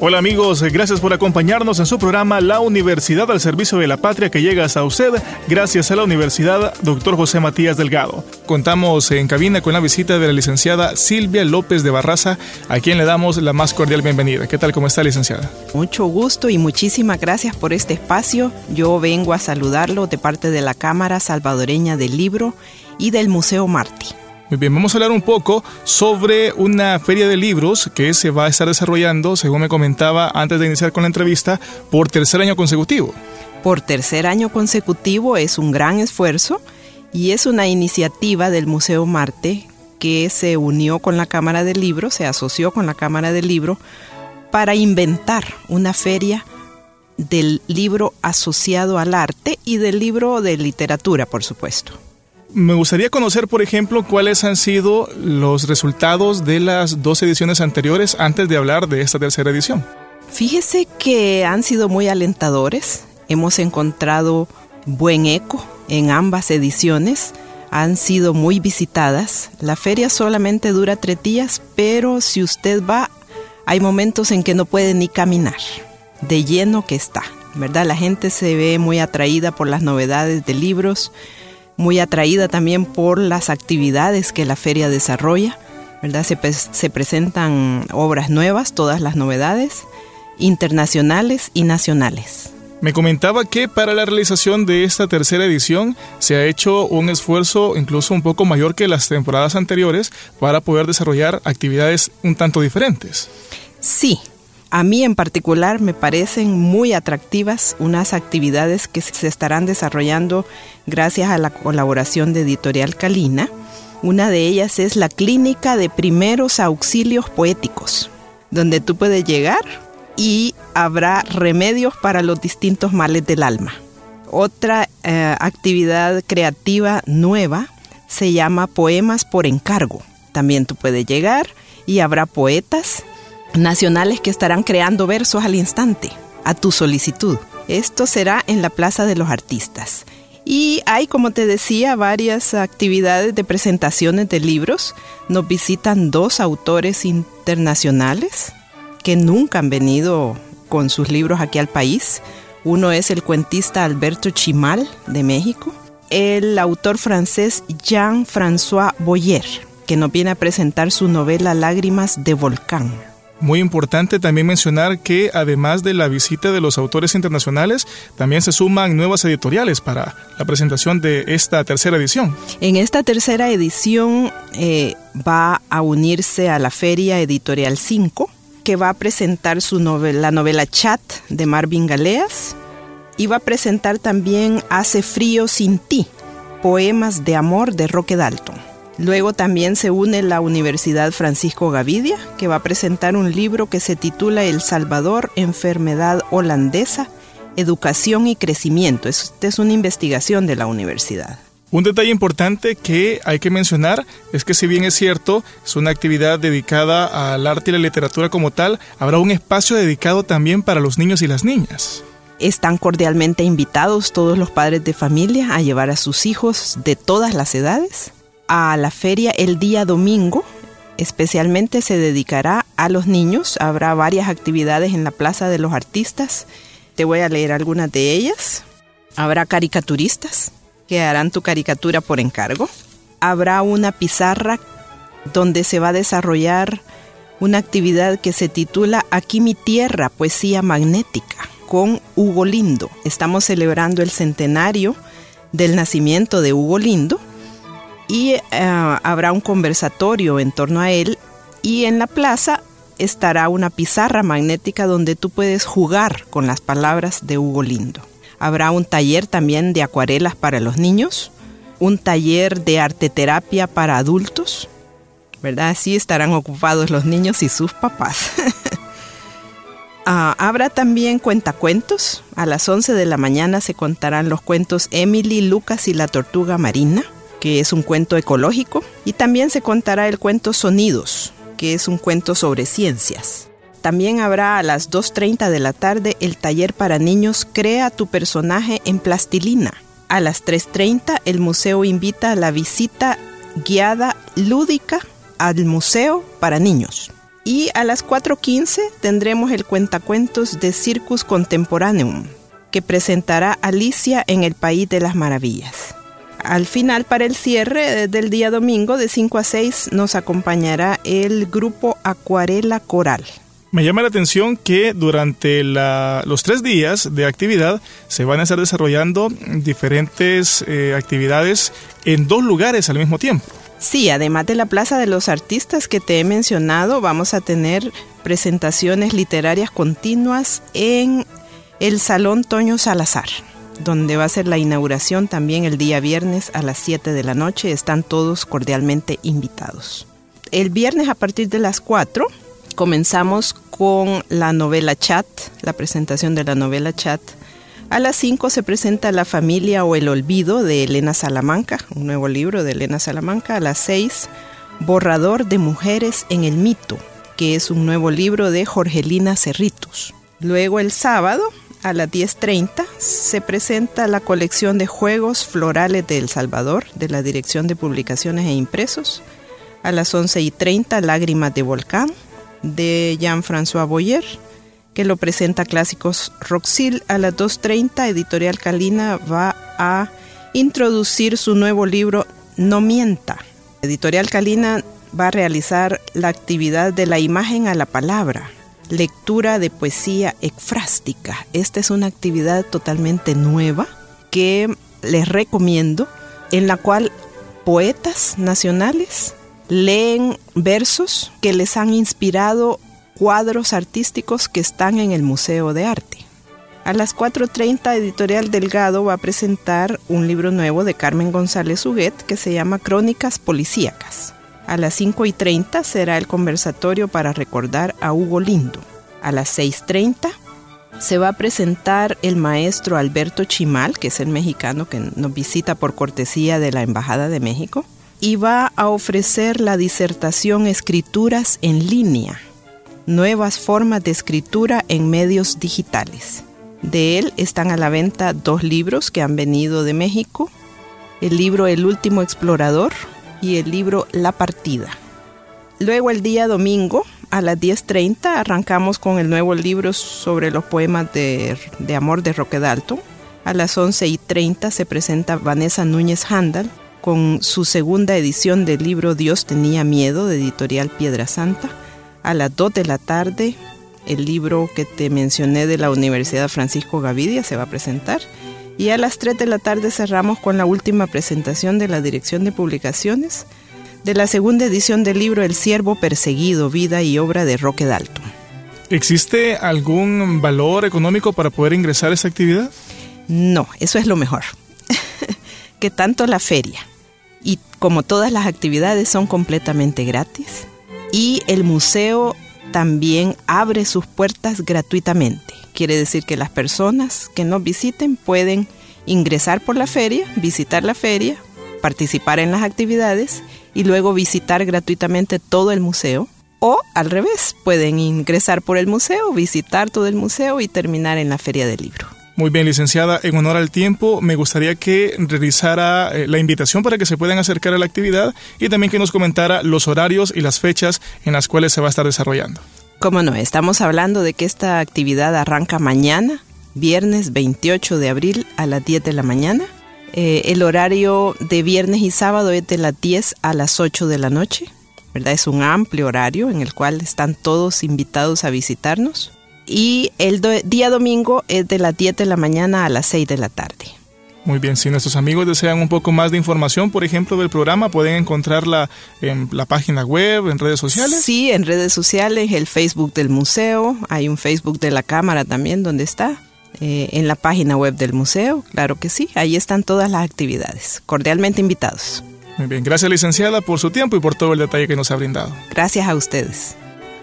Hola amigos, gracias por acompañarnos en su programa La Universidad al Servicio de la Patria que llega hasta usted gracias a la Universidad Dr. José Matías Delgado. Contamos en cabina con la visita de la licenciada Silvia López de Barraza, a quien le damos la más cordial bienvenida. ¿Qué tal? ¿Cómo está licenciada? Mucho gusto y muchísimas gracias por este espacio. Yo vengo a saludarlo de parte de la Cámara Salvadoreña del Libro y del Museo Martí. Muy bien, vamos a hablar un poco sobre una feria de libros que se va a estar desarrollando, según me comentaba antes de iniciar con la entrevista, por tercer año consecutivo. Por tercer año consecutivo es un gran esfuerzo y es una iniciativa del Museo Marte que se unió con la Cámara del Libro, se asoció con la Cámara del Libro para inventar una feria del libro asociado al arte y del libro de literatura, por supuesto. Me gustaría conocer, por ejemplo, cuáles han sido los resultados de las dos ediciones anteriores antes de hablar de esta tercera edición. Fíjese que han sido muy alentadores. Hemos encontrado buen eco en ambas ediciones. Han sido muy visitadas. La feria solamente dura tres días, pero si usted va, hay momentos en que no puede ni caminar, de lleno que está. ¿Verdad? La gente se ve muy atraída por las novedades de libros muy atraída también por las actividades que la feria desarrolla, ¿verdad? Se, se presentan obras nuevas, todas las novedades, internacionales y nacionales. Me comentaba que para la realización de esta tercera edición se ha hecho un esfuerzo incluso un poco mayor que las temporadas anteriores para poder desarrollar actividades un tanto diferentes. Sí, a mí en particular me parecen muy atractivas unas actividades que se estarán desarrollando gracias a la colaboración de Editorial Calina. Una de ellas es la Clínica de Primeros Auxilios Poéticos, donde tú puedes llegar y habrá remedios para los distintos males del alma. Otra eh, actividad creativa nueva se llama Poemas por encargo. También tú puedes llegar y habrá poetas nacionales que estarán creando versos al instante, a tu solicitud. Esto será en la Plaza de los Artistas. Y hay, como te decía, varias actividades de presentaciones de libros. Nos visitan dos autores internacionales que nunca han venido con sus libros aquí al país. Uno es el cuentista Alberto Chimal de México, el autor francés Jean-François Boyer, que nos viene a presentar su novela Lágrimas de Volcán. Muy importante también mencionar que además de la visita de los autores internacionales, también se suman nuevas editoriales para la presentación de esta tercera edición. En esta tercera edición eh, va a unirse a la Feria Editorial 5, que va a presentar su la novela Chat de Marvin Galeas, y va a presentar también Hace frío sin ti, poemas de amor de Roque Dalton. Luego también se une la Universidad Francisco Gavidia, que va a presentar un libro que se titula El Salvador, Enfermedad Holandesa, Educación y Crecimiento. Esta es una investigación de la universidad. Un detalle importante que hay que mencionar es que si bien es cierto, es una actividad dedicada al arte y la literatura como tal, habrá un espacio dedicado también para los niños y las niñas. Están cordialmente invitados todos los padres de familia a llevar a sus hijos de todas las edades a la feria el día domingo. Especialmente se dedicará a los niños. Habrá varias actividades en la Plaza de los Artistas. Te voy a leer algunas de ellas. Habrá caricaturistas que harán tu caricatura por encargo. Habrá una pizarra donde se va a desarrollar una actividad que se titula Aquí mi tierra, poesía magnética, con Hugo Lindo. Estamos celebrando el centenario del nacimiento de Hugo Lindo y eh, habrá un conversatorio en torno a él y en la plaza estará una pizarra magnética donde tú puedes jugar con las palabras de Hugo Lindo. Habrá un taller también de acuarelas para los niños, un taller de arte terapia para adultos, ¿verdad? Así estarán ocupados los niños y sus papás. Ah, habrá también cuentacuentos. A las 11 de la mañana se contarán los cuentos Emily, Lucas y la tortuga marina, que es un cuento ecológico. Y también se contará el cuento Sonidos, que es un cuento sobre ciencias. También habrá a las 2.30 de la tarde el taller para niños Crea tu personaje en plastilina. A las 3.30 el museo invita a la visita guiada lúdica al museo para niños. Y a las 4.15 tendremos el cuentacuentos de Circus Contemporaneum, que presentará Alicia en el País de las Maravillas. Al final, para el cierre del día domingo, de 5 a 6, nos acompañará el grupo Acuarela Coral. Me llama la atención que durante los tres días de actividad se van a estar desarrollando diferentes eh, actividades en dos lugares al mismo tiempo. Sí, además de la Plaza de los Artistas que te he mencionado, vamos a tener presentaciones literarias continuas en el Salón Toño Salazar, donde va a ser la inauguración también el día viernes a las 7 de la noche. Están todos cordialmente invitados. El viernes a partir de las 4 comenzamos con la novela Chat, la presentación de la novela Chat a las 5 se presenta La familia o el olvido de Elena Salamanca, un nuevo libro de Elena Salamanca. A las 6, Borrador de mujeres en el mito, que es un nuevo libro de Jorgelina Cerritos. Luego el sábado, a las 10.30, se presenta la colección de juegos florales de El Salvador, de la Dirección de Publicaciones e Impresos. A las 11.30, Lágrimas de Volcán, de Jean-François Boyer que lo presenta Clásicos Roxil a las 2.30. Editorial Calina va a introducir su nuevo libro No Mienta. Editorial Calina va a realizar la actividad de la imagen a la palabra, lectura de poesía ekfrástica. Esta es una actividad totalmente nueva que les recomiendo, en la cual poetas nacionales leen versos que les han inspirado cuadros artísticos que están en el Museo de Arte. A las 4.30 Editorial Delgado va a presentar un libro nuevo de Carmen González Huguet que se llama Crónicas Policíacas. A las 5.30 será el conversatorio para recordar a Hugo Lindo. A las 6.30 se va a presentar el maestro Alberto Chimal, que es el mexicano que nos visita por cortesía de la Embajada de México, y va a ofrecer la disertación Escrituras en línea Nuevas formas de escritura en medios digitales. De él están a la venta dos libros que han venido de México, el libro El último explorador y el libro La partida. Luego el día domingo a las 10.30 arrancamos con el nuevo libro sobre los poemas de, amor de Roque Dalton. A las 11.30 se presenta Vanessa Núñez Handal con su segunda edición del libro Dios tenía miedo de editorial Piedra Santa. A las 2 de la tarde, el libro que te mencioné de la Universidad Francisco Gavidia se va a presentar. Y a las 3 de la tarde cerramos con la última presentación de la Dirección de Publicaciones de la segunda edición del libro El Siervo Perseguido, Vida y Obra de Roque Dalton. ¿Existe algún valor económico para poder ingresar a esa actividad? No, eso es lo mejor. que tanto la feria y como todas las actividades son completamente gratis, y el museo también abre sus puertas gratuitamente. Quiere decir que las personas que nos visiten pueden ingresar por la feria, visitar la feria, participar en las actividades y luego visitar gratuitamente todo el museo. O al revés, pueden ingresar por el museo, visitar todo el museo y terminar en la feria del libro. Muy bien, licenciada. En honor al tiempo, me gustaría que realizara eh, la invitación para que se puedan acercar a la actividad y también que nos comentara los horarios y las fechas en las cuales se va a estar desarrollando. Cómo no, estamos hablando de que esta actividad arranca mañana, viernes 28 de abril a las 10 de la mañana. Eh, el horario de viernes y sábado es de las 10 a las 8 de la noche. ¿verdad? Es un amplio horario en el cual están todos invitados a visitarnos y el día domingo es de las 10 de la mañana a las 6 de la tarde. Muy bien, si nuestros amigos desean un poco más de información, por ejemplo, del programa, pueden encontrarla en la página web, en redes sociales. Sí, en redes sociales, el Facebook del museo, hay un Facebook de la Cámara también donde está, eh, en la página web del museo, claro que sí, ahí están todas las actividades. Cordialmente invitados. Muy bien, gracias licenciada por su tiempo y por todo el detalle que nos ha brindado. Gracias a ustedes.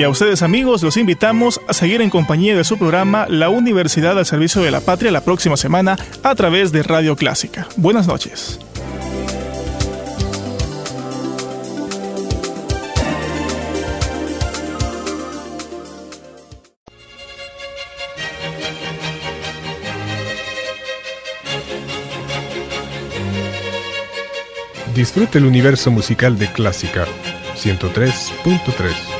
Y a ustedes amigos los invitamos a seguir en compañía de su programa La Universidad al Servicio de la Patria la próxima semana a través de Radio Clásica. Buenas noches. Disfrute el universo musical de Clásica 103.3.